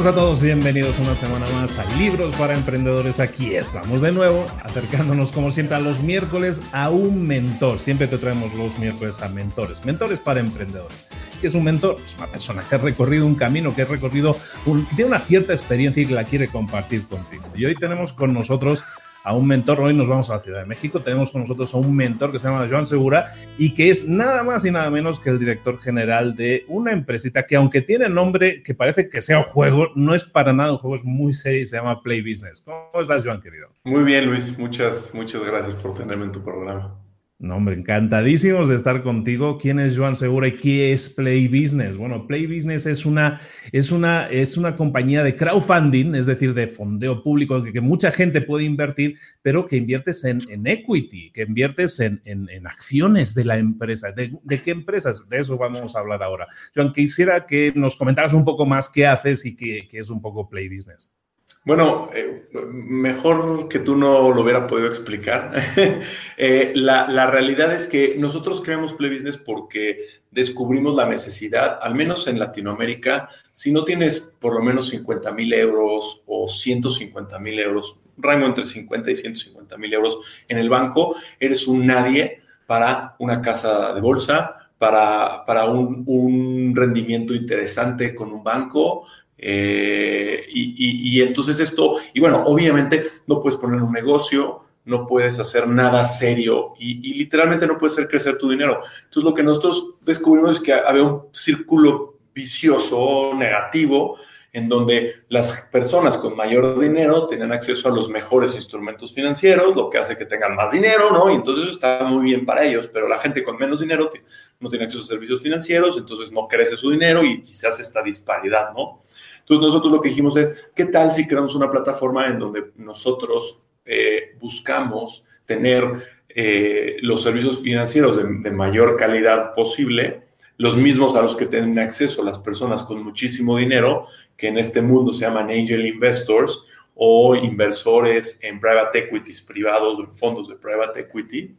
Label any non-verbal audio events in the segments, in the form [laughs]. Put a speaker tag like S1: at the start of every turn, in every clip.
S1: buenas a todos, bienvenidos una semana más a Libros para Emprendedores. Aquí estamos de nuevo, acercándonos como siempre a los miércoles a un mentor. Siempre te traemos los miércoles a mentores, mentores para emprendedores. ¿Qué es un mentor? Es una persona que ha recorrido un camino, que ha recorrido, que tiene una cierta experiencia y que la quiere compartir contigo. Y hoy tenemos con nosotros a un mentor. Hoy nos vamos a la Ciudad de México. Tenemos con nosotros a un mentor que se llama Joan Segura y que es nada más y nada menos que el director general de una empresita que, aunque tiene nombre que parece que sea un juego, no es para nada un juego, es muy serio y se llama Play Business. ¿Cómo estás, Joan, querido?
S2: Muy bien, Luis. Muchas, muchas gracias por tenerme en tu programa.
S1: No, hombre, encantadísimos de estar contigo. ¿Quién es Joan Segura y qué es Play Business? Bueno, Play Business es una, es una, es una compañía de crowdfunding, es decir, de fondeo público que, que mucha gente puede invertir, pero que inviertes en, en equity, que inviertes en, en, acciones de la empresa. ¿De, ¿De, qué empresas? De eso vamos a hablar ahora. Joan, quisiera que nos comentaras un poco más qué haces y qué, qué es un poco Play Business.
S2: Bueno, eh, mejor que tú no lo hubiera podido explicar. [laughs] eh, la, la, realidad es que nosotros creamos Play Business porque descubrimos la necesidad, al menos en Latinoamérica, si no tienes por lo menos 50 mil euros o 150 mil euros, rango entre 50 y 150 mil euros en el banco, eres un nadie para una casa de bolsa, para, para un, un rendimiento interesante con un banco, eh, y, y, entonces esto, y bueno, obviamente no puedes poner un negocio, no puedes hacer nada serio y, y, literalmente no puedes hacer crecer tu dinero. Entonces lo que nosotros descubrimos es que había un círculo vicioso, negativo, en donde las personas con mayor dinero tienen acceso a los mejores instrumentos financieros, lo que hace que tengan más dinero, ¿no? Y entonces eso está muy bien para ellos, pero la gente con menos dinero no tiene acceso a servicios financieros, entonces no crece su dinero y, y hace esta disparidad, ¿no? Entonces nosotros lo que dijimos es, ¿qué tal si creamos una plataforma en donde nosotros eh, buscamos tener eh, los servicios financieros de, de, mayor calidad posible, los mismos a los que tienen acceso las personas con muchísimo dinero, que en este mundo se llaman angel investors o inversores en private equities privados o en fondos de private equity.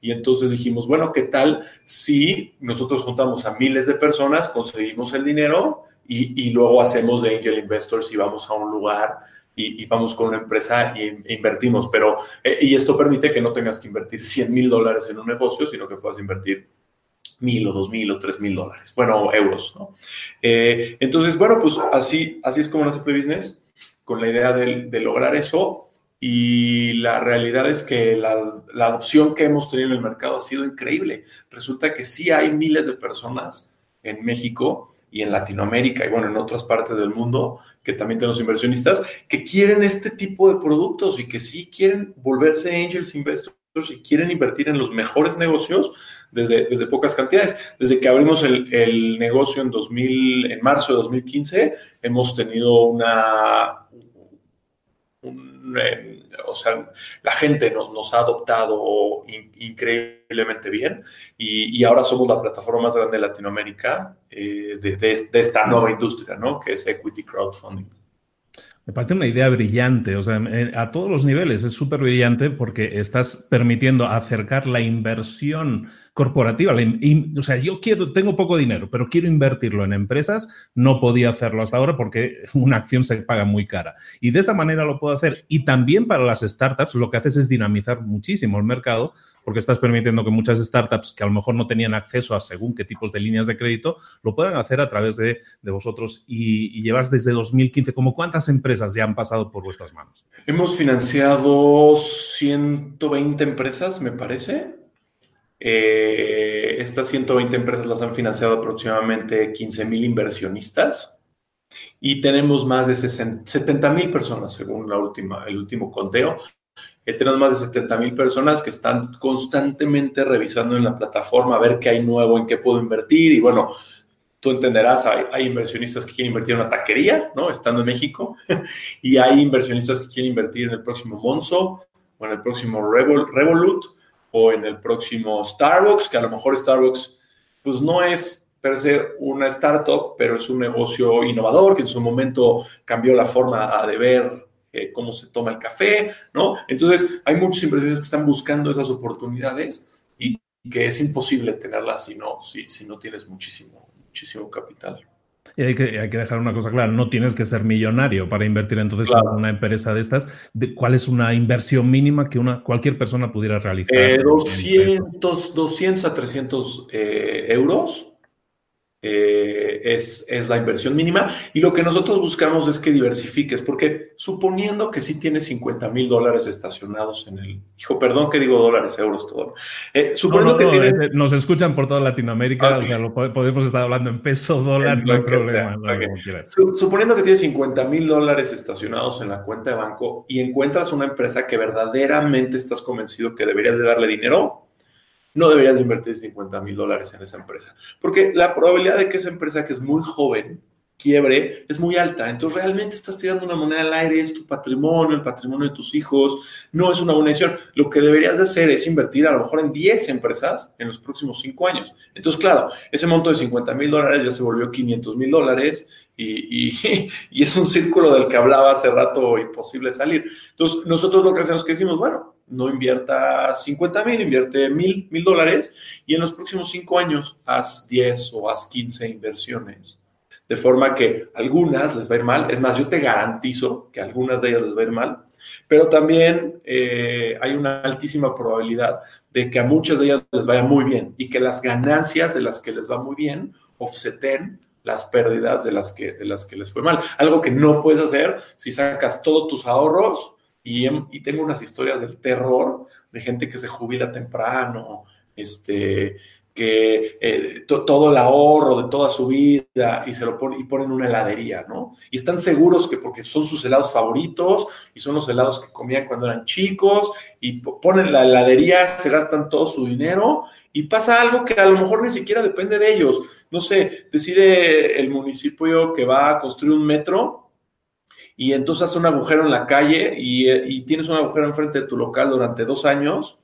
S2: Y entonces dijimos, bueno, ¿qué tal si nosotros juntamos a miles de personas, conseguimos el dinero y, y, luego hacemos de angel investors y vamos a un lugar y, y vamos con una empresa e, invertimos. Pero, eh, y esto permite que no tengas que invertir 100 mil dólares en un negocio, sino que puedas invertir mil o dos mil o tres mil dólares, bueno, euros, ¿no? Eh, entonces, bueno, pues así, así es como nace Play Business, con la idea de, de lograr eso. Y la realidad es que la, la adopción que hemos tenido en el mercado ha sido increíble. Resulta que sí hay miles de personas en México y en Latinoamérica y bueno, en otras partes del mundo, que también tenemos inversionistas, que quieren este tipo de productos y que sí quieren volverse angels investors y quieren invertir en los mejores negocios desde, desde pocas cantidades. Desde que abrimos el, negocio en, 2000, en marzo de 2015, hemos tenido una... Un, eh, o sea, la gente nos, ha adoptado in, increíblemente bien y, ahora somos la plataforma más grande de Latinoamérica eh, de, de, de, esta nueva industria, ¿no? Que es Equity Crowdfunding.
S1: Me parece una idea brillante, o sea, a todos los niveles es súper brillante porque estás permitiendo acercar la inversión corporativa. O sea, yo quiero, tengo poco dinero, pero quiero invertirlo en empresas. No podía hacerlo hasta ahora porque [laughs] una acción se paga muy cara. Y de esta manera lo puedo hacer. Y también para las startups lo que haces es dinamizar muchísimo el mercado porque estás permitiendo que muchas startups que a lo mejor no tenían acceso a según qué tipos de líneas de crédito lo puedan hacer a través de, de vosotros. Y, y, llevas desde 2015, ¿como cuántas empresas ya han pasado por vuestras manos?
S2: Hemos financiado 120 empresas, me parece. Eh, estas 120 empresas las han financiado aproximadamente 15 mil inversionistas y tenemos más de 60, 70 mil personas según la última, el último conteo. Tenemos más de 70 mil personas que están constantemente revisando en la plataforma a ver qué hay nuevo, en qué puedo invertir y bueno, tú entenderás, hay, inversionistas que quieren invertir en una taquería, ¿no? Estando en México, [laughs] y hay inversionistas que quieren invertir en el próximo Monzo o en el próximo Revol Revolut o en el próximo Starbucks, que a lo mejor Starbucks pues no es per se una startup, pero es un negocio innovador que en su momento cambió la forma de ver eh, cómo se toma el café, ¿no? Entonces, hay muchos inversionistas que están buscando esas oportunidades y que es imposible tenerlas si no, si, si no tienes muchísimo, muchísimo capital.
S1: Y hay que, hay que dejar una cosa clara, no tienes que ser millonario para invertir entonces en una empresa de estas. ¿Cuál es una inversión mínima que una, cualquier persona pudiera realizar?
S2: 200, eh, 200 a 300 eh, euros eh, es, es, la inversión mínima. Y lo que nosotros buscamos es que diversifiques, porque suponiendo que sí tienes 50 mil dólares estacionados en el... Hijo, perdón que digo dólares, euros, todo.
S1: Eh, suponiendo que nos escuchan por toda Latinoamérica, o sea, lo, podemos estar hablando en peso, dólar, no hay problema.
S2: suponiendo que tienes 50 mil dólares estacionados en la cuenta de banco y encuentras una empresa que verdaderamente estás convencido que deberías de darle dinero, no deberías invertir 50 mil dólares en esa empresa. Porque la probabilidad de que esa empresa que es muy joven quiebre es muy alta. Entonces realmente estás tirando una moneda al aire, es tu patrimonio, el patrimonio de tus hijos, no es una buena decisión. Lo que deberías de hacer es invertir a lo mejor en 10 empresas en los próximos 5 años. Entonces, claro, ese monto de 50 mil dólares ya se volvió 500 mil dólares y, [laughs] y, es un círculo del que hablaba hace rato imposible salir. Entonces, nosotros lo que hacemos es que decimos, bueno, no invierta 50 mil, invierte mil, mil dólares y en los próximos cinco años haz 10 o haz 15 inversiones. De forma que algunas les va a ir mal. Es más, yo te garantizo que algunas de ellas les va a ir mal, pero también eh, hay una altísima probabilidad de que a muchas de ellas les vaya muy bien y que las ganancias de las que les va muy bien offseten las pérdidas de las que, de las que les fue mal. Algo que no puedes hacer si sacas todos tus ahorros y, tengo unas historias del terror de gente que se jubila temprano, este, que eh, todo el ahorro de toda su vida y se lo ponen y ponen una heladería, ¿no? Y están seguros que porque son sus helados favoritos y son los helados que comían cuando eran chicos y ponen la heladería, se gastan todo su dinero y pasa algo que a lo mejor ni siquiera depende de ellos. No sé, decide el municipio que va a construir un metro y entonces hace un agujero en la calle y, tienes un agujero enfrente de tu local durante dos años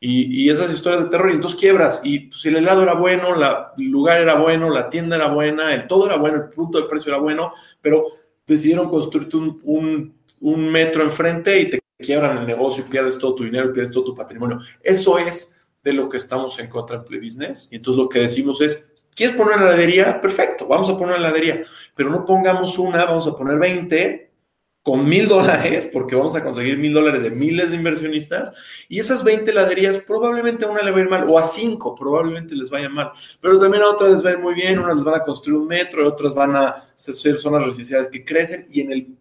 S2: y, esas historias de terror y entonces quiebras y pues, si el helado era bueno, el lugar era bueno, la tienda era buena, el todo era bueno, el punto de precio era bueno, pero decidieron construirte un, un metro enfrente y te quiebran el negocio y pierdes todo tu dinero y pierdes todo tu patrimonio. Eso es de lo que estamos en contra Play Business. Y entonces lo que decimos es, ¿quieres poner una heladería? Perfecto, vamos a poner una heladería, pero no pongamos una, vamos a poner 20 con mil dólares, porque vamos a conseguir mil dólares de miles de inversionistas, y esas 20 heladerías probablemente a una le va a ir mal, o a cinco probablemente les vaya mal, pero también a otras les va a ir muy bien, unas les van a construir un metro, y otras van a ser zonas residenciales que crecen, y en, el,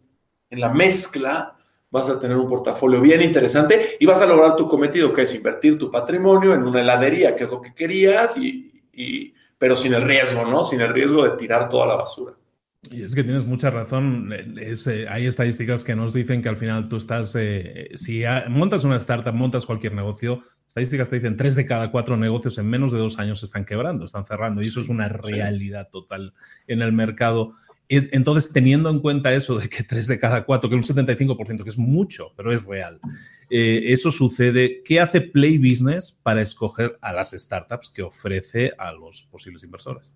S2: en la mezcla vas a tener un portafolio bien interesante y vas a lograr tu cometido, que es invertir tu patrimonio en una heladería, que es lo que querías, y, pero sin el riesgo, ¿no? Sin el riesgo de tirar toda la basura.
S1: Y es que tienes mucha razón. Eh, hay estadísticas que nos dicen que al final tú estás, eh, si montas una startup, montas cualquier negocio, estadísticas te dicen tres de cada cuatro negocios en menos de dos años están quebrando, están cerrando. Y eso es una realidad total en el mercado. Entonces, teniendo en cuenta eso de que tres de cada cuatro, que es un 75%, que es mucho, pero es real, eh, eso sucede. ¿Qué hace Play Business para escoger a las startups que ofrece a los posibles inversores?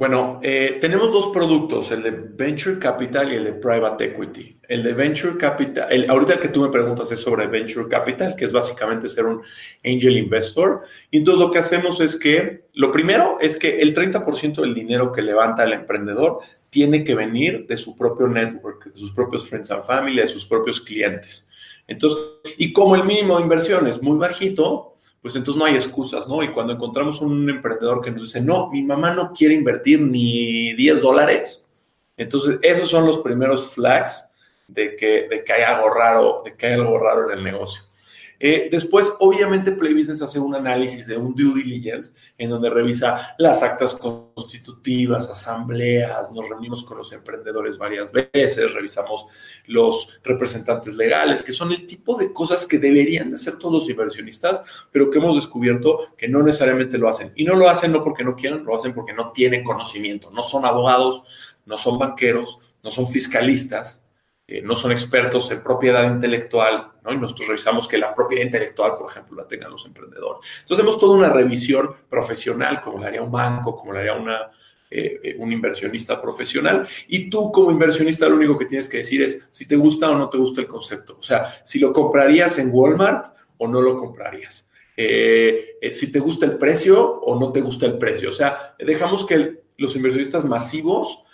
S2: Bueno, eh, tenemos dos productos, el de Venture Capital y el de Private Equity. El de Venture Capital, el, ahorita el que tú me preguntas es sobre Venture Capital, que es básicamente ser un angel investor. Y entonces lo que hacemos es que, lo primero es que el 30% del dinero que levanta el emprendedor tiene que venir de su propio network, de sus propios friends and family, de sus propios clientes. Entonces, y como el mínimo de inversión es muy bajito, pues entonces no hay excusas, ¿no? Y cuando encontramos un emprendedor que nos dice, no, mi mamá no quiere invertir ni 10 dólares, entonces esos son los primeros flags de que, de que hay algo raro, de que hay algo raro en el negocio. Eh, después, obviamente, Play Business hace un análisis de un due diligence en donde revisa las actas constitutivas, asambleas, nos reunimos con los emprendedores varias veces, revisamos los representantes legales, que son el tipo de cosas que deberían de hacer todos los inversionistas, pero que hemos descubierto que no necesariamente lo hacen. Y no lo hacen no porque no quieran, lo hacen porque no tienen conocimiento, no son abogados, no son banqueros, no son fiscalistas, eh, no son expertos en propiedad intelectual, ¿no? Y nosotros revisamos que la propiedad intelectual, por ejemplo, la tengan los emprendedores. Entonces, hacemos toda una revisión profesional, como la haría un banco, como la haría una, eh, eh, un inversionista profesional. Y tú, como inversionista, lo único que tienes que decir es si te gusta o no te gusta el concepto. O sea, si lo comprarías en Walmart o no lo comprarías. si te gusta el precio o no te gusta el precio. O sea, dejamos que los inversionistas masivos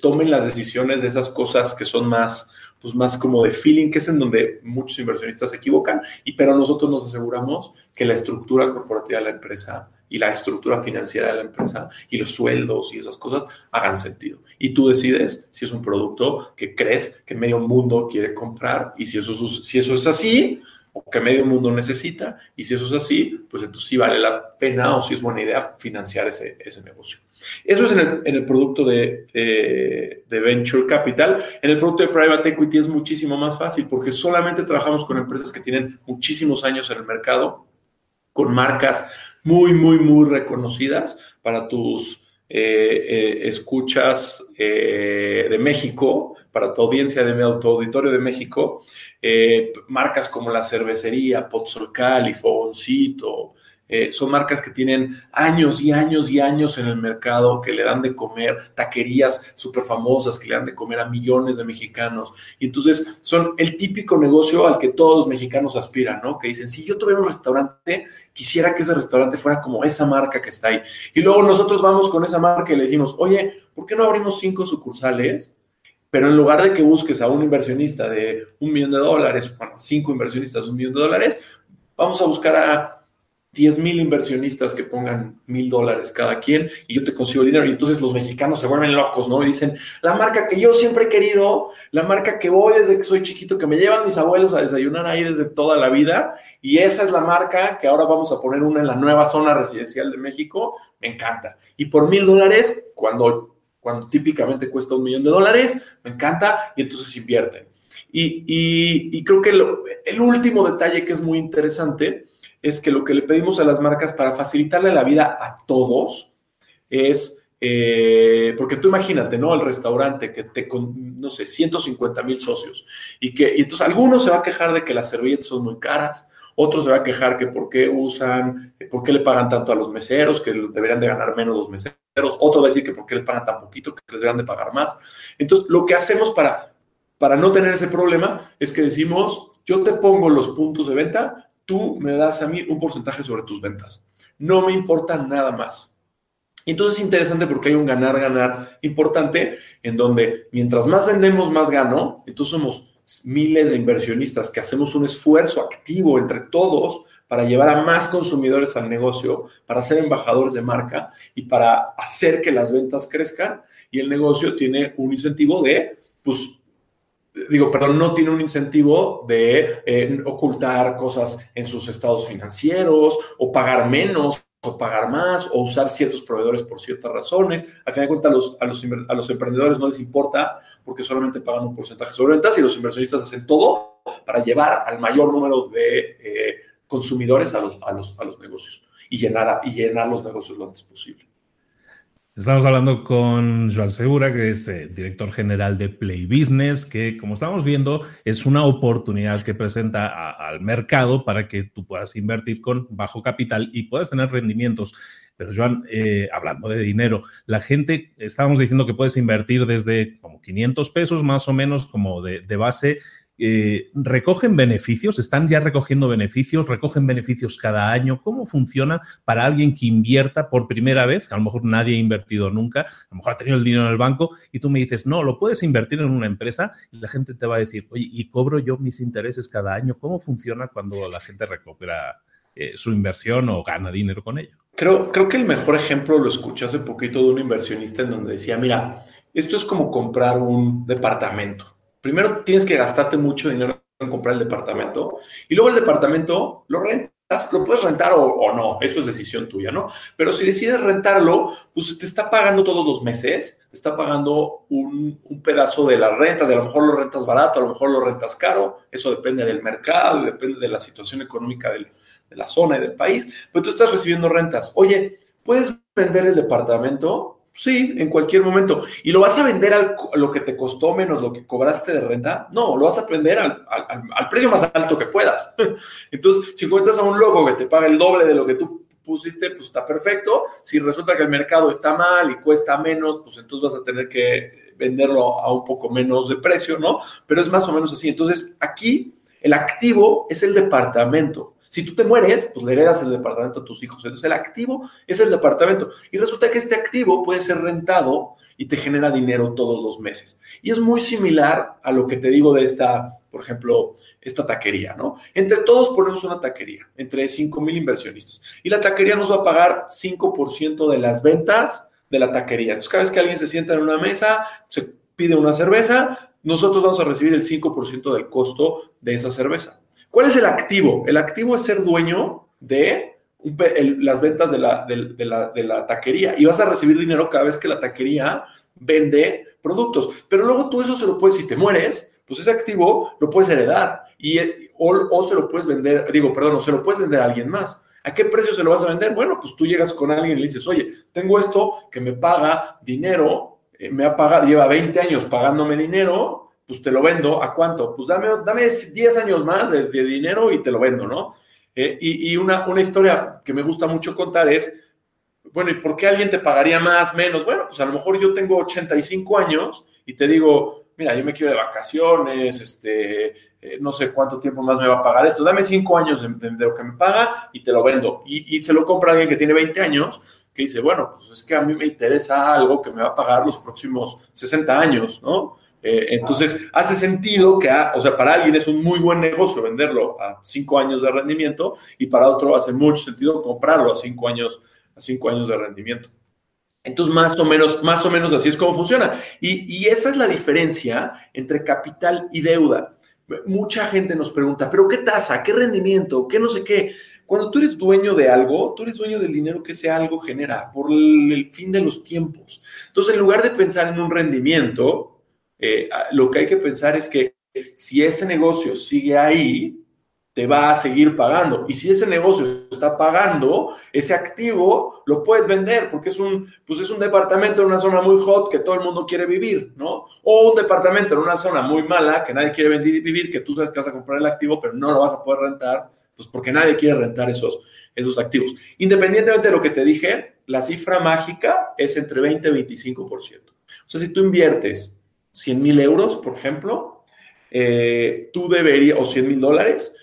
S2: tomen las decisiones de esas cosas que son más, pues más como de feeling, que es en donde muchos inversionistas se equivocan, y pero nosotros nos aseguramos que la estructura corporativa de la empresa y la estructura financiera de la empresa y los sueldos y esas cosas hagan sentido. Y tú decides si es un producto que crees que medio mundo quiere comprar y si eso, si eso es así, o que medio mundo necesita, y si eso es así, pues entonces sí vale la pena o si es buena idea financiar ese, ese negocio. Eso es en el, producto de, de, de, Venture Capital. En el producto de Private Equity es muchísimo más fácil porque solamente trabajamos con empresas que tienen muchísimos años en el mercado, con marcas muy, muy, muy reconocidas para tus eh, eh, escuchas eh, de México, para tu audiencia de tu auditorio de México, marcas como la cervecería, Pozzolcali, Fogoncito, eh, son marcas que tienen años y años y años en el mercado, que le dan de comer, taquerías súper famosas que le dan de comer a millones de mexicanos. Y entonces son el típico negocio al que todos los mexicanos aspiran, ¿no? Que dicen, si yo tuviera un restaurante, quisiera que ese restaurante fuera como esa marca que está ahí. Y luego nosotros vamos con esa marca y le decimos, oye, ¿por qué no abrimos cinco sucursales? Pero en lugar de que busques a un inversionista de un millón de dólares, bueno, cinco inversionistas un millón de dólares, vamos a buscar a 10 mil inversionistas que pongan mil dólares cada quien y yo te consigo dinero. Y entonces los mexicanos se vuelven locos, ¿no? Y dicen, la marca que yo siempre he querido, la marca que voy desde que soy chiquito, que me llevan mis abuelos a desayunar ahí desde toda la vida. Y esa es la marca que ahora vamos a poner una en la nueva zona residencial de México. Me encanta. Y por mil dólares, cuando, cuando típicamente cuesta un millón de dólares, me encanta y entonces invierten. Y, y, creo que el último detalle que es muy interesante es que lo que le pedimos a las marcas para facilitarle la vida a todos es, eh, porque tú imagínate, ¿no? El restaurante que te, con, no sé, 150 mil socios y que, y entonces algunos se va a quejar de que las servilletas son muy caras, otros se va a quejar que por qué usan, por qué le pagan tanto a los meseros, que deberían de ganar menos los meseros, otro va a decir que por qué les pagan tan poquito, que les deberían de pagar más. Entonces, lo que hacemos para, para no tener ese problema es que decimos, yo te pongo los puntos de venta, tú me das a mí un porcentaje sobre tus ventas. No me importa nada más. Entonces es interesante porque hay un ganar-ganar importante en donde mientras más vendemos, más gano. Entonces somos miles de inversionistas que hacemos un esfuerzo activo entre todos para llevar a más consumidores al negocio, para ser embajadores de marca y para hacer que las ventas crezcan. Y el negocio tiene un incentivo de, pues, digo, perdón, no tiene un incentivo de eh, ocultar cosas en sus estados financieros o pagar menos o pagar más o usar ciertos proveedores por ciertas razones. Al final de cuentas, a los, a los, a los emprendedores no les importa porque solamente pagan un porcentaje sobre ventas y los inversionistas hacen todo para llevar al mayor número de eh, consumidores a los, a, los, a los negocios y llenar, y llenar los negocios lo antes posible.
S1: Estamos hablando con Joan Segura, que es eh, director general de Play Business, que como estamos viendo es una oportunidad que presenta al mercado para que tú puedas invertir con bajo capital y puedas tener rendimientos. Pero Joan, eh, hablando de dinero, la gente, estábamos diciendo que puedes invertir desde como 500 pesos más o menos como de, de base eh, ¿recogen beneficios? ¿Están ya recogiendo beneficios? ¿Recogen beneficios cada año? ¿Cómo funciona para alguien que invierta por primera vez? Que a lo mejor nadie ha invertido nunca, a lo mejor ha tenido el dinero en el banco y tú me dices, no, lo puedes invertir en una empresa y la gente te va a decir, oye, ¿y cobro yo mis intereses cada año? ¿Cómo funciona cuando la gente recupera eh, su inversión o gana dinero con ello?
S2: Creo, creo que el mejor ejemplo lo escuché hace poquito de un inversionista en donde decía, mira, esto es como comprar un departamento primero tienes que gastarte mucho dinero en comprar el departamento y luego el departamento lo rentas, lo puedes rentar o, no, eso es decisión tuya, ¿no? Pero si decides rentarlo, pues te está pagando todos los meses, te está pagando un, pedazo de las rentas, a lo mejor lo rentas barato, a lo mejor lo rentas caro, eso depende del mercado, depende de la situación económica de la zona y del país, pero tú estás recibiendo rentas. Oye, ¿puedes vender el departamento? Sí, en cualquier momento. ¿Y lo vas a vender al, a lo que te costó menos lo que cobraste de renta? No, lo vas a vender al, precio más alto que puedas. [laughs] Entonces, si encuentras a un loco que te paga el doble de lo que tú pusiste, pues está perfecto. Si resulta que el mercado está mal y cuesta menos, pues entonces vas a tener que venderlo a un poco menos de precio, ¿no? Pero es más o menos así. Entonces, aquí el activo es el departamento. Si tú te mueres, pues le heredas el departamento a tus hijos. Entonces el activo es el departamento. Y resulta que este activo puede ser rentado y te genera dinero todos los meses. Y es muy similar a lo que te digo de esta, por ejemplo, esta taquería, ¿no? Entre todos ponemos una taquería, entre 5 mil inversionistas. Y la taquería nos va a pagar 5% de las ventas de la taquería. Entonces, cada vez que alguien se sienta en una mesa, se pide una cerveza, nosotros vamos a recibir el 5% del costo de esa cerveza. ¿Cuál es el activo? El activo es ser dueño de las ventas de la, taquería y vas a recibir dinero cada vez que la taquería vende productos. Pero luego tú eso se lo puedes, si te mueres, pues ese activo lo puedes heredar y, o, o se lo puedes vender, digo, perdón, o se lo puedes vender a alguien más. ¿A qué precio se lo vas a vender? Bueno, pues tú llegas con alguien y le dices, oye, tengo esto que me paga dinero, eh, me ha pagado, lleva 20 años pagándome dinero, pues te lo vendo. ¿A cuánto? Pues dame, dame 10 años más de, dinero y te lo vendo, ¿no? Eh, y, una, una historia que me gusta mucho contar es, bueno, ¿y por qué alguien te pagaría más, menos? Bueno, pues a lo mejor yo tengo 85 años y te digo, mira, yo me quiero de vacaciones, este, eh, no sé cuánto tiempo más me va a pagar esto, dame cinco años de, lo que me paga y te lo vendo. Y, se lo compra alguien que tiene 20 años, que dice, bueno, pues es que a mí me interesa algo que me va a pagar los próximos 60 años, ¿no? Eh, entonces, hace sentido que, o sea, para alguien es un muy buen negocio venderlo a cinco años de rendimiento y para otro hace mucho sentido comprarlo a cinco años, a cinco años de rendimiento. Entonces, más o menos, más o menos así es como funciona. Y, y esa es la diferencia entre capital y deuda. Mucha gente nos pregunta, pero ¿qué tasa? ¿Qué rendimiento? ¿Qué no sé qué? Cuando tú eres dueño de algo, tú eres dueño del dinero que ese algo genera por el fin de los tiempos. Entonces, en lugar de pensar en un rendimiento, eh, lo que hay que pensar es que si ese negocio sigue ahí, te va a seguir pagando. Y si ese negocio está pagando, ese activo lo puedes vender porque es un, pues es un departamento en una zona muy hot que todo el mundo quiere vivir, ¿no? O un departamento en una zona muy mala que nadie quiere vivir, que tú sabes que vas a comprar el activo, pero no lo vas a poder rentar, pues porque nadie quiere rentar esos, esos activos. Independientemente de lo que te dije, la cifra mágica es entre 20 y 25%. O sea, si tú inviertes 100 mil euros, por ejemplo, eh, tú deberías, o 100 mil dólares,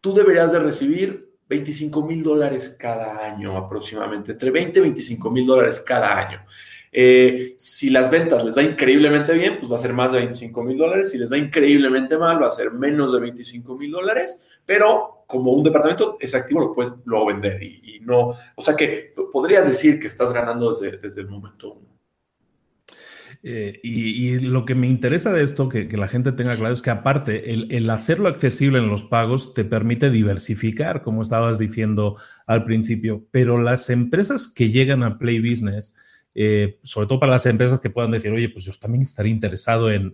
S2: tú deberías de recibir 25 mil dólares cada año aproximadamente, entre 20 y 25 mil dólares cada año. Eh, si las ventas les va increíblemente bien, pues va a ser más de 25 mil dólares. Si les va increíblemente mal, va a ser menos de 25 mil dólares. Pero como un departamento, ese activo lo puedes luego vender y, no. O sea que podrías decir que estás ganando desde, desde el momento uno.
S1: Eh, y, lo que me interesa de esto, que, la gente tenga claro, es que aparte, el, hacerlo accesible en los pagos te permite diversificar, como estabas diciendo al principio, pero las empresas que llegan a Play Business, eh, sobre todo para las empresas que puedan decir, oye, pues yo también estaría interesado en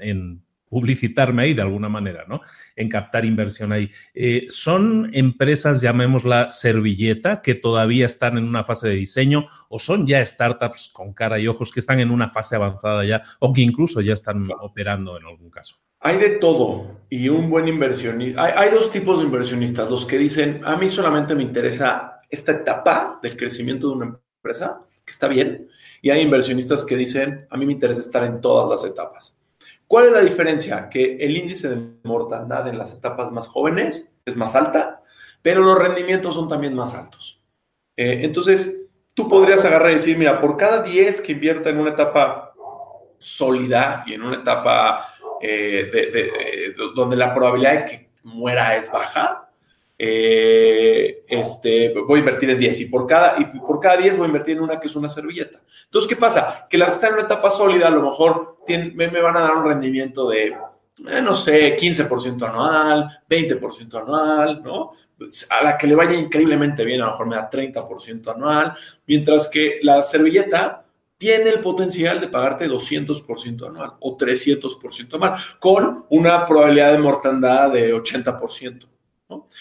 S1: publicitarme ahí de alguna manera, ¿no? En captar inversión ahí. Eh, son empresas, llamémosla servilleta, que todavía están en una fase de diseño o son ya startups con cara y ojos que están en una fase avanzada ya o que incluso ya están operando en algún caso.
S2: Hay de todo y un buen inversionista. Hay, hay dos tipos de inversionistas, los que dicen, a mí solamente me interesa esta etapa del crecimiento de una empresa, que está bien, y hay inversionistas que dicen, a mí me interesa estar en todas las etapas. ¿Cuál es la diferencia? Que el índice de mortandad en las etapas más jóvenes es más alta, pero los rendimientos son también más altos. Eh, entonces, tú podrías agarrar y decir, mira, por cada 10 que invierta en una etapa sólida y en una etapa eh, de, donde la probabilidad de que muera es baja, eh, este, voy a invertir en 10 y por, cada, y por cada 10 voy a invertir en una que es una servilleta. Entonces, ¿qué pasa? Que las que están en una etapa sólida a lo mejor me, van a dar un rendimiento de, eh, no sé, 15% anual, 20% anual, ¿no? Pues, a la que le vaya increíblemente bien, a lo mejor me da 30% anual, mientras que la servilleta tiene el potencial de pagarte 200% anual o 300% anual, con una probabilidad de mortandad de 80%.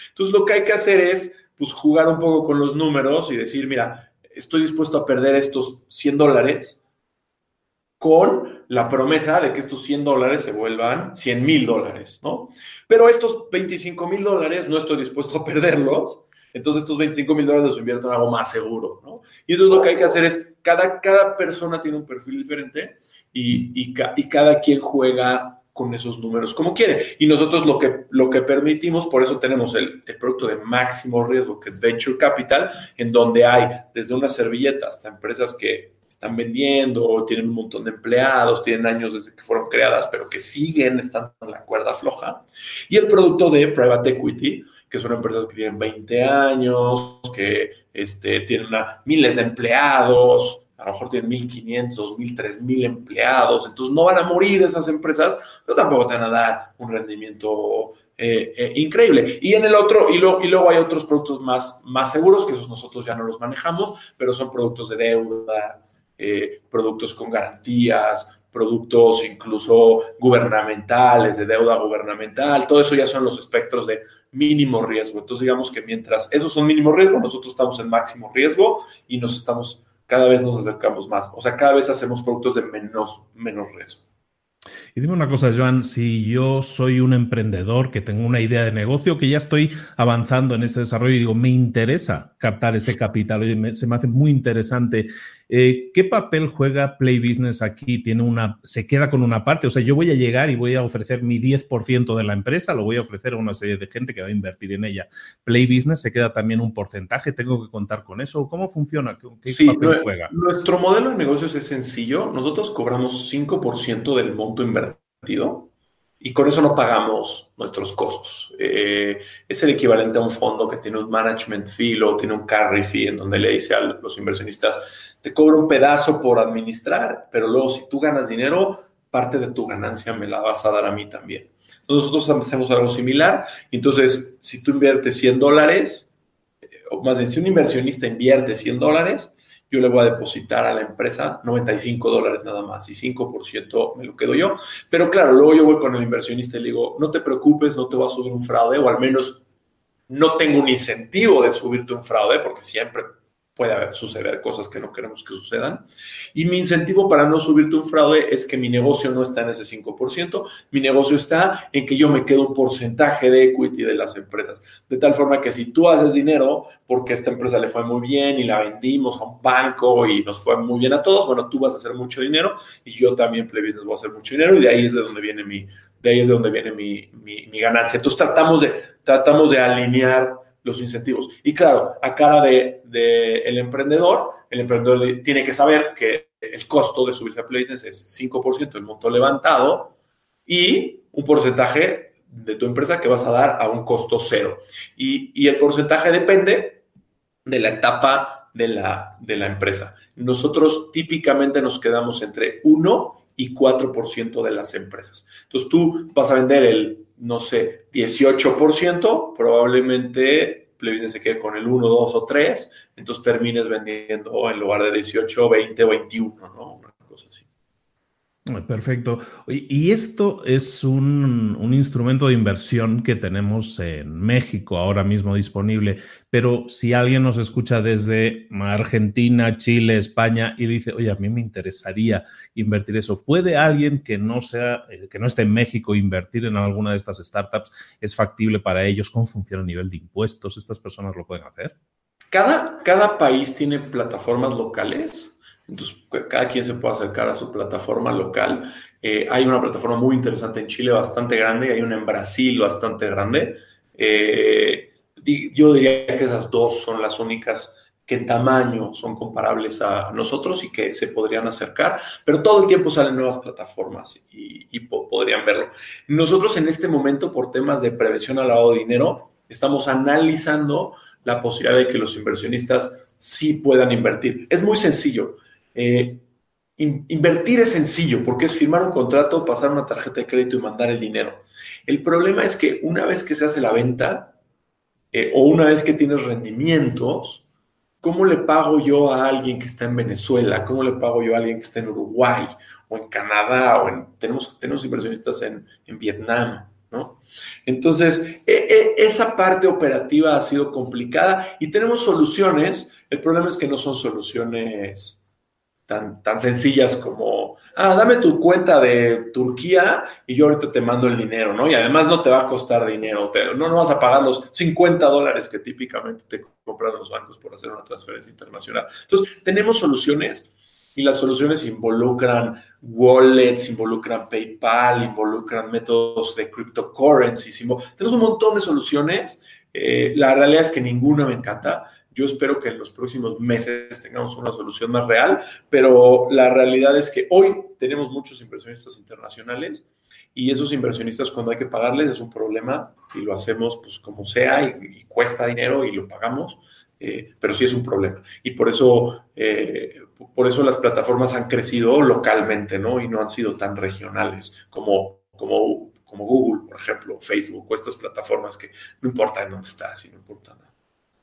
S2: Entonces lo que hay que hacer es pues, jugar un poco con los números y decir, mira, estoy dispuesto a perder estos 100 dólares con la promesa de que estos 100 dólares se vuelvan 100 mil dólares, ¿no? Pero estos 25 mil dólares no estoy dispuesto a perderlos, entonces estos 25 mil dólares los invierto en algo más seguro, ¿no? Y entonces lo que hay que hacer es, cada, cada persona tiene un perfil diferente y, y, y cada quien juega con esos números como quiere. Y nosotros lo que, lo que permitimos, por eso tenemos el, el, producto de máximo riesgo, que es Venture Capital, en donde hay desde una servilleta hasta empresas que están vendiendo, tienen un montón de empleados, tienen años desde que fueron creadas, pero que siguen estando en la cuerda floja. Y el producto de Private Equity, que son empresas que tienen 20 años, que este, tienen miles de empleados, a lo mejor tienen 1.500, 2.000, 3.000 empleados, entonces no van a morir esas empresas, pero tampoco te van a dar un rendimiento eh, eh, increíble. Y en el otro, y, luego hay otros productos más, más seguros, que esos nosotros ya no los manejamos, pero son productos de deuda, eh, productos con garantías, productos incluso gubernamentales, de deuda gubernamental, todo eso ya son los espectros de mínimo riesgo. Entonces digamos que mientras esos son mínimo riesgo, nosotros estamos en máximo riesgo y nos estamos cada vez nos acercamos más. O sea, cada vez hacemos productos de menos, menos riesgo.
S1: Y dime una cosa, Joan, si yo soy un emprendedor que tengo una idea de negocio, que ya estoy avanzando en ese desarrollo y digo, me interesa captar ese capital, oye, se me hace muy interesante eh, ¿Qué papel juega Play Business aquí? ¿Tiene una, ¿Se queda con una parte? O sea, yo voy a llegar y voy a ofrecer mi 10% de la empresa, lo voy a ofrecer a una serie de gente que va a invertir en ella. Play Business se queda también un porcentaje, ¿tengo que contar con eso? ¿Cómo funciona?
S2: ¿Qué, papel juega? Nuestro modelo de negocios es sencillo. Nosotros cobramos 5% del monto invertido y con eso no pagamos nuestros costos. Eh, es el equivalente a un fondo que tiene un management fee o tiene un carry fee en donde le dice a los inversionistas, te cobro un pedazo por administrar, pero luego si tú ganas dinero, parte de tu ganancia me la vas a dar a mí también. Nosotros hacemos algo similar. Entonces, si tú inviertes 100 dólares, eh, o más bien, si un inversionista invierte 100 dólares, yo le voy a depositar a la empresa 95 dólares nada más y 5% me lo quedo yo. Pero claro, luego yo voy con el inversionista y le digo, no te preocupes, no te va a subir un fraude o al menos no tengo un incentivo de subirte un fraude porque siempre puede haber, suceder cosas que no queremos que sucedan. Y mi incentivo para no subirte un fraude es que mi negocio no está en ese 5%, mi negocio está en que yo me quedo un porcentaje de equity de las empresas. De tal forma que si tú haces dinero porque esta empresa le fue muy bien y la vendimos a un banco y nos fue muy bien a todos, bueno, tú vas a hacer mucho dinero y yo también, Play Business, voy a hacer mucho dinero y de ahí es de donde viene mi, de ahí es de donde viene mi, mi, mi ganancia. Entonces tratamos de, tratamos de alinear los incentivos. Y claro, a cara de, el emprendedor, el emprendedor tiene que saber que el costo de subirse a PlayStation es 5% del monto levantado y un porcentaje de tu empresa que vas a dar a un costo cero. Y, el porcentaje depende de la etapa de la, de la empresa. Nosotros típicamente nos quedamos entre 1 y 4% de las empresas. Entonces tú vas a vender el no sé, 18%, probablemente Plebiscite se quede con el 1, 2 o 3, entonces termines vendiendo en lugar de 18, 20 o 21, ¿no? Una cosa así.
S1: Perfecto. Y esto es un, instrumento de inversión que tenemos en México ahora mismo disponible, pero si alguien nos escucha desde Argentina, Chile, España y dice, oye, a mí me interesaría invertir eso, ¿puede alguien que no sea, eh, que no esté en México invertir en alguna de estas startups? ¿Es factible para ellos? ¿Cómo funciona a nivel de impuestos? ¿Estas personas lo pueden hacer?
S2: Cada, cada país tiene plataformas locales entonces, cada quien se puede acercar a su plataforma local. Eh, hay una plataforma muy interesante en Chile, bastante grande, hay una en Brasil bastante grande. Eh, yo diría que esas dos son las únicas que en tamaño son comparables a nosotros y que se podrían acercar, pero todo el tiempo salen nuevas plataformas y, podrían verlo. Nosotros en este momento, por temas de prevención al lavado de dinero, estamos analizando la posibilidad de que los inversionistas sí puedan invertir. Es muy sencillo. Eh, invertir es sencillo porque es firmar un contrato, pasar una tarjeta de crédito y mandar el dinero. El problema es que una vez que se hace la venta eh, o una vez que tienes rendimientos, ¿cómo le pago yo a alguien que está en Venezuela? ¿Cómo le pago yo a alguien que está en Uruguay o en Canadá o en, tenemos, tenemos inversionistas en, en Vietnam? ¿no? Entonces, e, e, esa parte operativa ha sido complicada y tenemos soluciones. El problema es que no son soluciones tan, tan sencillas como, ah, dame tu cuenta de Turquía y yo ahorita te mando el dinero, ¿no? Y además no te va a costar dinero, no, no vas a pagar los 50 dólares que típicamente te compran los bancos por hacer una transferencia internacional. Entonces, tenemos soluciones Y las soluciones involucran wallets, involucran PayPal, involucran métodos de cryptocurrency. Tenemos un montón de soluciones. Eh, la realidad es que ninguna me encanta. Yo espero que en los próximos meses tengamos una solución más real, pero la realidad es que hoy tenemos muchos inversionistas internacionales y esos inversionistas cuando hay que pagarles es un problema y lo hacemos pues como sea y, cuesta dinero y lo pagamos, eh, pero sí es un problema. Y por eso, eh, por eso las plataformas han crecido localmente, ¿no? Y no han sido tan regionales como, como, como Google, por ejemplo, Facebook o estas plataformas que no importa en dónde estás y no importa nada.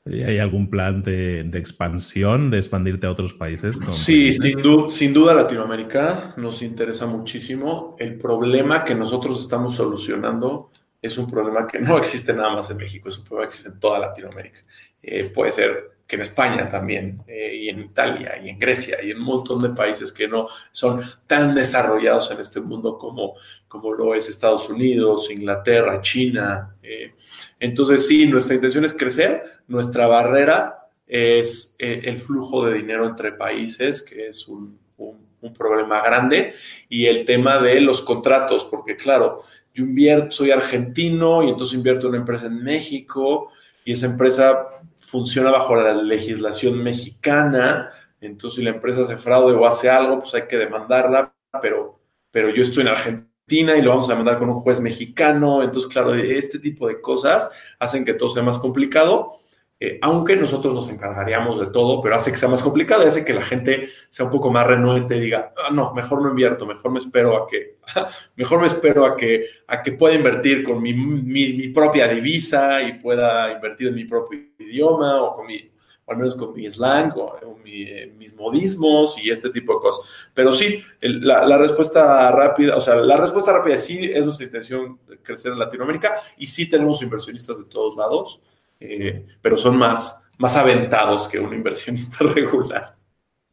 S1: ¿Hay algún plan de, expansión, de expandirte a otros países?
S2: Sí, sin, sin, duda Latinoamérica nos interesa muchísimo. El problema que nosotros estamos solucionando es un problema que no existe nada más en México, es un problema que existe en toda Latinoamérica. Eh, puede ser que en España también, eh, y en Italia, y en Grecia, y en un montón de países que no son tan desarrollados en este mundo como, como lo es Estados Unidos, Inglaterra, China. Eh. Entonces, sí, nuestra intención es crecer, nuestra barrera es el flujo de dinero entre países, que es un, un problema grande, y el tema de los contratos, porque claro, yo invierto, soy argentino y entonces invierto en una empresa en México y esa empresa funciona bajo la legislación mexicana, entonces si la empresa hace fraude o hace algo, pues hay que demandarla, pero, pero yo estoy en Argentina y lo vamos a demandar con un juez mexicano, entonces claro, este tipo de cosas hacen que todo sea más complicado eh, aunque nosotros nos encargaríamos de todo, pero hace que sea más complicado hace que la gente sea un poco más renuente y diga, ah, no, mejor no invierto, mejor me espero a que, [laughs] mejor me espero a que, a que pueda invertir con mi, mi, propia divisa y pueda invertir en mi propio idioma o con mi, al menos con mi slang o, mis modismos y este tipo de cosas. Pero sí, la, respuesta rápida, o sea, la respuesta rápida sí es nuestra intención crecer en Latinoamérica y sí tenemos inversionistas de todos lados. Eh, pero son más, más aventados que un inversionista [laughs] regular.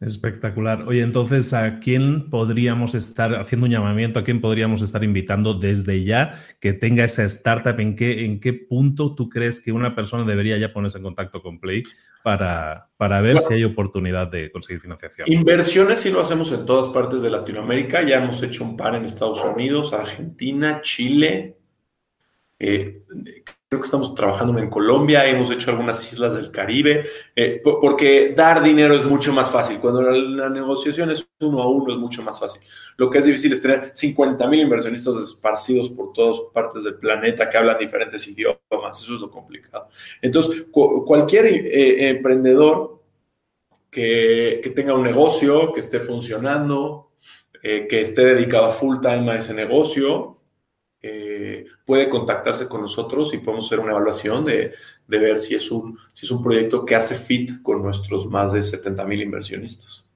S1: Espectacular. Oye, entonces, ¿a quién podríamos estar haciendo un llamamiento? ¿A quién podríamos estar invitando desde ya que tenga esa startup? ¿En qué, en qué punto tú crees que una persona debería ya ponerse en contacto con Play para, para ver si hay oportunidad de conseguir financiación?
S2: Inversiones sí lo hacemos en todas partes de Latinoamérica. Ya hemos hecho un par en Estados Unidos, Argentina, Chile. Eh, creo que estamos trabajando en Colombia, hemos hecho algunas islas del Caribe, eh, porque dar dinero es mucho más fácil. Cuando la, negociación es uno a uno es mucho más fácil. Lo que es difícil es tener 50 mil inversionistas esparcidos por todas partes del planeta que hablan diferentes idiomas. Eso es lo complicado. Entonces, cualquier eh, emprendedor que, que, tenga un negocio, que esté funcionando, eh, que esté dedicado full time a ese negocio, eh, puede contactarse con nosotros y podemos hacer una evaluación de, ver si es, un, si es un proyecto que hace fit con nuestros más de 70 mil inversionistas.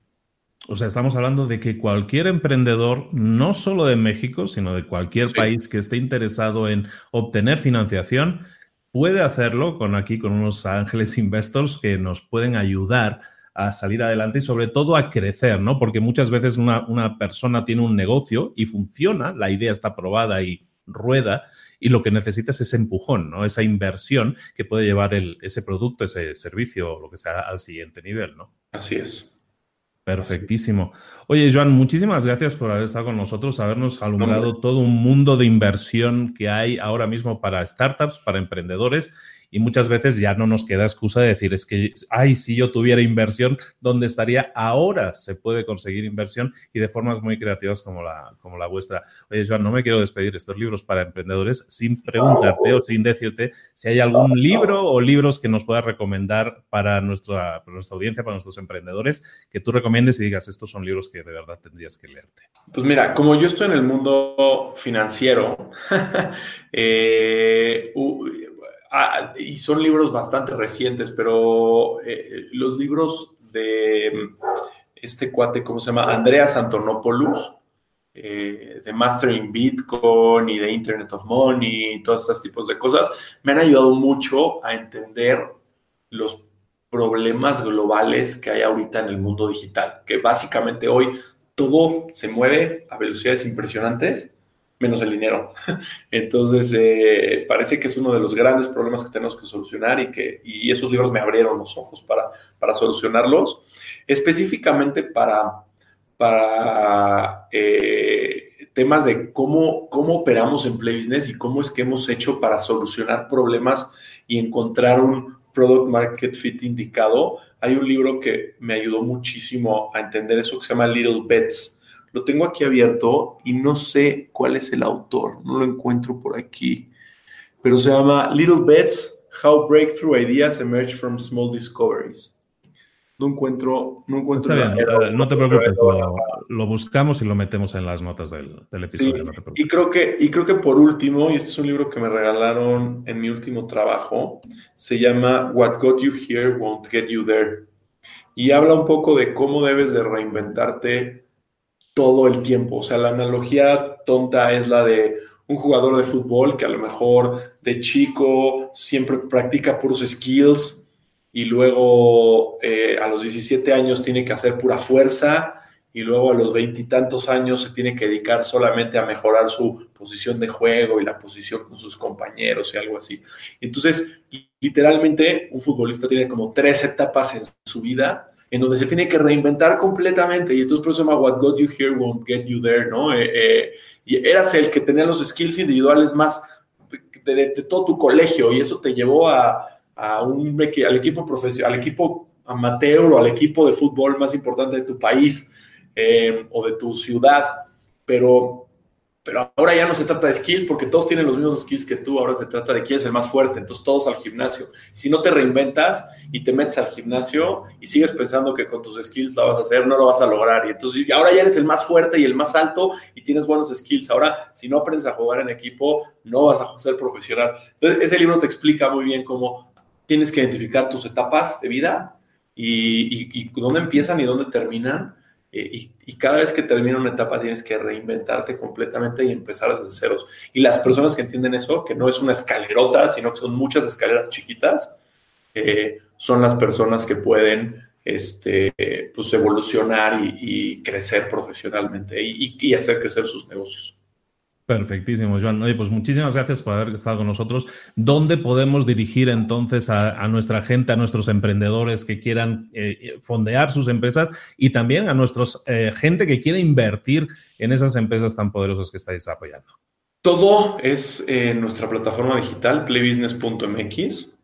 S1: O sea, estamos hablando de que cualquier emprendedor, no solo de México, sino de cualquier país que esté interesado en obtener financiación, puede hacerlo con aquí, con unos ángeles investors que nos pueden ayudar a salir adelante y sobre todo a crecer, ¿no? Porque muchas veces una, una persona tiene un negocio y funciona, la idea está probada y rueda y lo que necesita es ese empujón, ¿no? Esa inversión que puede llevar el, ese producto, ese servicio o lo que sea al siguiente nivel, ¿no?
S2: Así es.
S1: Perfectísimo. Oye, Joan, muchísimas gracias por haber estado con nosotros, habernos alumbrado todo un mundo de inversión que hay ahora mismo para startups, para emprendedores y muchas veces ya no nos queda excusa de decir, es que, ay, si yo tuviera inversión, ¿dónde estaría? Ahora se puede conseguir inversión y de formas muy creativas como la, como la vuestra. Oye, Joan, no me quiero despedir estos libros para emprendedores sin preguntarte o sin decirte si hay algún libro o libros que nos puedas recomendar para nuestra, para nuestra audiencia, para nuestros emprendedores, que tú recomiendes y digas, estos son libros que de verdad tendrías que leerte.
S2: Pues mira, como yo estoy en el mundo financiero, [laughs] eh, Ah, y son libros bastante recientes, pero eh, los libros de mm, este cuate, ¿cómo se llama? Andreas Antonopoulos, eh, de Mastering Bitcoin y de Internet of Money y todos estos tipos de cosas, me han ayudado mucho a entender los problemas globales que hay ahorita en el mundo digital, que básicamente hoy todo se mueve a velocidades impresionantes menos el dinero. [laughs] Entonces, eh, parece que es uno de los grandes problemas que tenemos que solucionar y que y esos libros me abrieron los ojos para, para solucionarlos, específicamente para, para eh, temas de cómo, cómo operamos en Play Business y cómo es que hemos hecho para solucionar problemas y encontrar un product market fit indicado, hay un libro que me ayudó muchísimo a entender eso que se llama Little Bets. Lo tengo aquí abierto y no sé cuál es el autor, no lo encuentro por aquí, pero se llama Little Bets, How Breakthrough Ideas Emerge from Small Discoveries no encuentro, no encuentro.
S1: no te preocupes, lo, buscamos y lo metemos en las notas del, episodio.
S2: y, creo que, y creo que por último, y este es un libro que me regalaron en mi último trabajo, se llama What Got You Here Won't Get You There. Y habla un poco de cómo debes de reinventarte todo el tiempo. O sea, la analogía tonta es la de un jugador de fútbol que a lo mejor de chico siempre practica puros skills y luego eh, a los 17 años tiene que hacer pura fuerza y luego a los veintitantos años se tiene que dedicar solamente a mejorar su posición de juego y la posición con sus compañeros y algo así. Entonces, literalmente, un futbolista tiene como tres etapas en su vida en donde se tiene que reinventar completamente y entonces por eso se llama What got you here won't get you there, ¿no? Eh, eh, y eras el que tenía los skills individuales más de todo tu colegio y eso te llevó a, a un, al equipo profesional, al equipo amateur o al equipo de fútbol más importante de tu país eh, o de tu ciudad, pero, pero ahora ya no se trata de skills porque todos tienen los mismos skills que tú, ahora se trata de quién es el más fuerte, entonces todos al gimnasio. Si no te reinventas y te metes al gimnasio y sigues pensando que con tus skills la vas a hacer, no lo vas a lograr. Y entonces ahora ya eres el más fuerte y el más alto y tienes buenos skills. Ahora, si no aprendes a jugar en equipo, no vas a ser profesional. Entonces, ese libro te explica muy bien cómo tienes que identificar tus etapas de vida y, dónde empiezan y dónde terminan. Y, cada vez que termina una etapa tienes que reinventarte completamente y empezar desde ceros. Y las personas que entienden eso, que no es una escalerota, sino que son muchas escaleras chiquitas, eh, son las personas que pueden este, pues, evolucionar y, crecer profesionalmente y hacer crecer sus negocios.
S1: Perfectísimo, Joan. pues muchísimas gracias por haber estado con nosotros. ¿Dónde podemos dirigir entonces a, nuestra gente, a nuestros emprendedores que quieran eh, fondear sus empresas y también a nuestra eh, gente que quiera invertir en esas empresas tan poderosas que estáis apoyando?
S2: Todo es en nuestra plataforma digital, playbusiness.mx.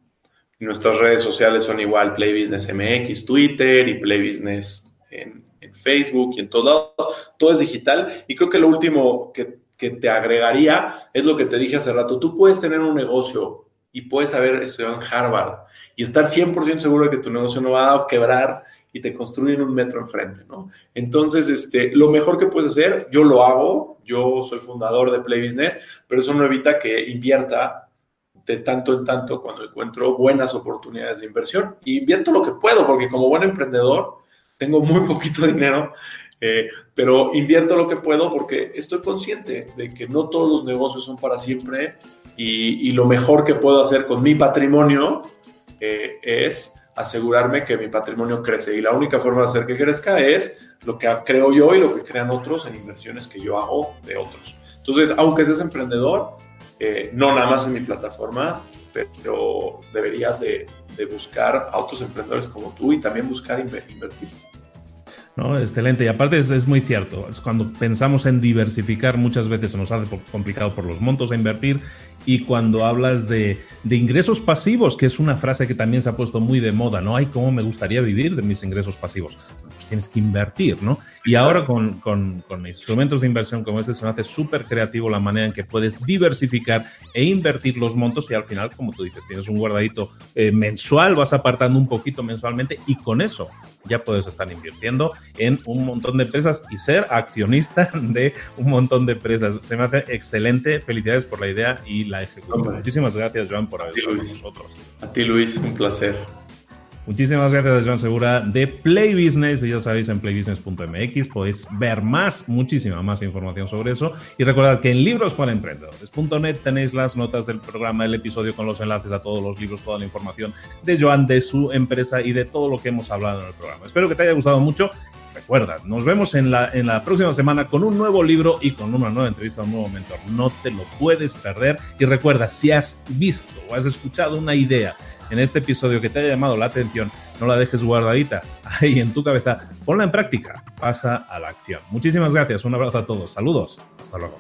S2: Nuestras redes sociales son igual, PlayBusinessMX, Twitter y PlayBusiness en, en Facebook y en todos lados. Todo es digital. Y creo que lo último que que te agregaría es lo que te dije hace rato. Tú puedes tener un negocio y puedes haber estudiado en Harvard y estar 100% seguro de que tu negocio no va a quebrar y te construyen un metro enfrente, ¿no? Entonces, este, lo mejor que puedes hacer, yo lo hago, yo soy fundador de Play Business, pero eso no evita que invierta de tanto en tanto cuando encuentro buenas oportunidades de inversión. Y invierto lo que puedo, porque como buen emprendedor tengo muy poquito [laughs] dinero eh, pero invierto lo que puedo porque estoy consciente de que no todos los negocios son para siempre y, lo mejor que puedo hacer con mi patrimonio eh, es asegurarme que mi patrimonio crece. Y la única forma de hacer que crezca es lo que creo yo y lo que crean otros en inversiones que yo hago de otros. Entonces, aunque seas emprendedor, eh, no nada más en mi plataforma, pero deberías de, buscar a otros emprendedores como tú y también buscar invertir.
S1: Excelente. Y aparte es, muy cierto. Es cuando pensamos en diversificar, muchas veces se nos hace complicado por los montos a invertir. Y cuando hablas de, ingresos pasivos, que es una frase que también se ha puesto muy de moda, ¿no? Ay, ¿cómo me gustaría vivir de mis ingresos pasivos? Pues tienes que invertir, ¿no? Y ahora con, con, instrumentos de inversión como este se me hace súper creativo la manera en que puedes diversificar e invertir los montos y al final, como tú dices, tienes un guardadito eh, mensual, vas apartando un poquito mensualmente y con eso ya puedes estar invirtiendo en un montón de empresas y ser accionista [laughs] de un montón de empresas. Se me hace excelente. Felicidades por la idea y la ejecución. Muchísimas gracias, Joan, por haber estado con nosotros.
S2: A ti, Luis, un placer.
S1: Muchísimas gracias, Joan Segura de Play Business. Y ya sabéis, en playbusiness.mx podéis ver más, muchísima más información sobre eso. Y recordad que en librosparaemprendedores.net tenéis las notas del programa, el episodio con los enlaces a todos los libros, toda la información de Joan, de su empresa y de todo lo que hemos hablado en el programa. Espero que te haya gustado mucho. Recuerda, nos vemos en la, en la próxima semana con un nuevo libro y con una nueva entrevista a un nuevo mentor. No te lo puedes perder. Y recuerda, si has visto o has escuchado una idea en este episodio que te haya llamado la atención, no la dejes guardadita [laughs] ahí en tu cabeza, ponla en práctica, pasa a la acción. Muchísimas gracias, un abrazo a todos, saludos, hasta luego.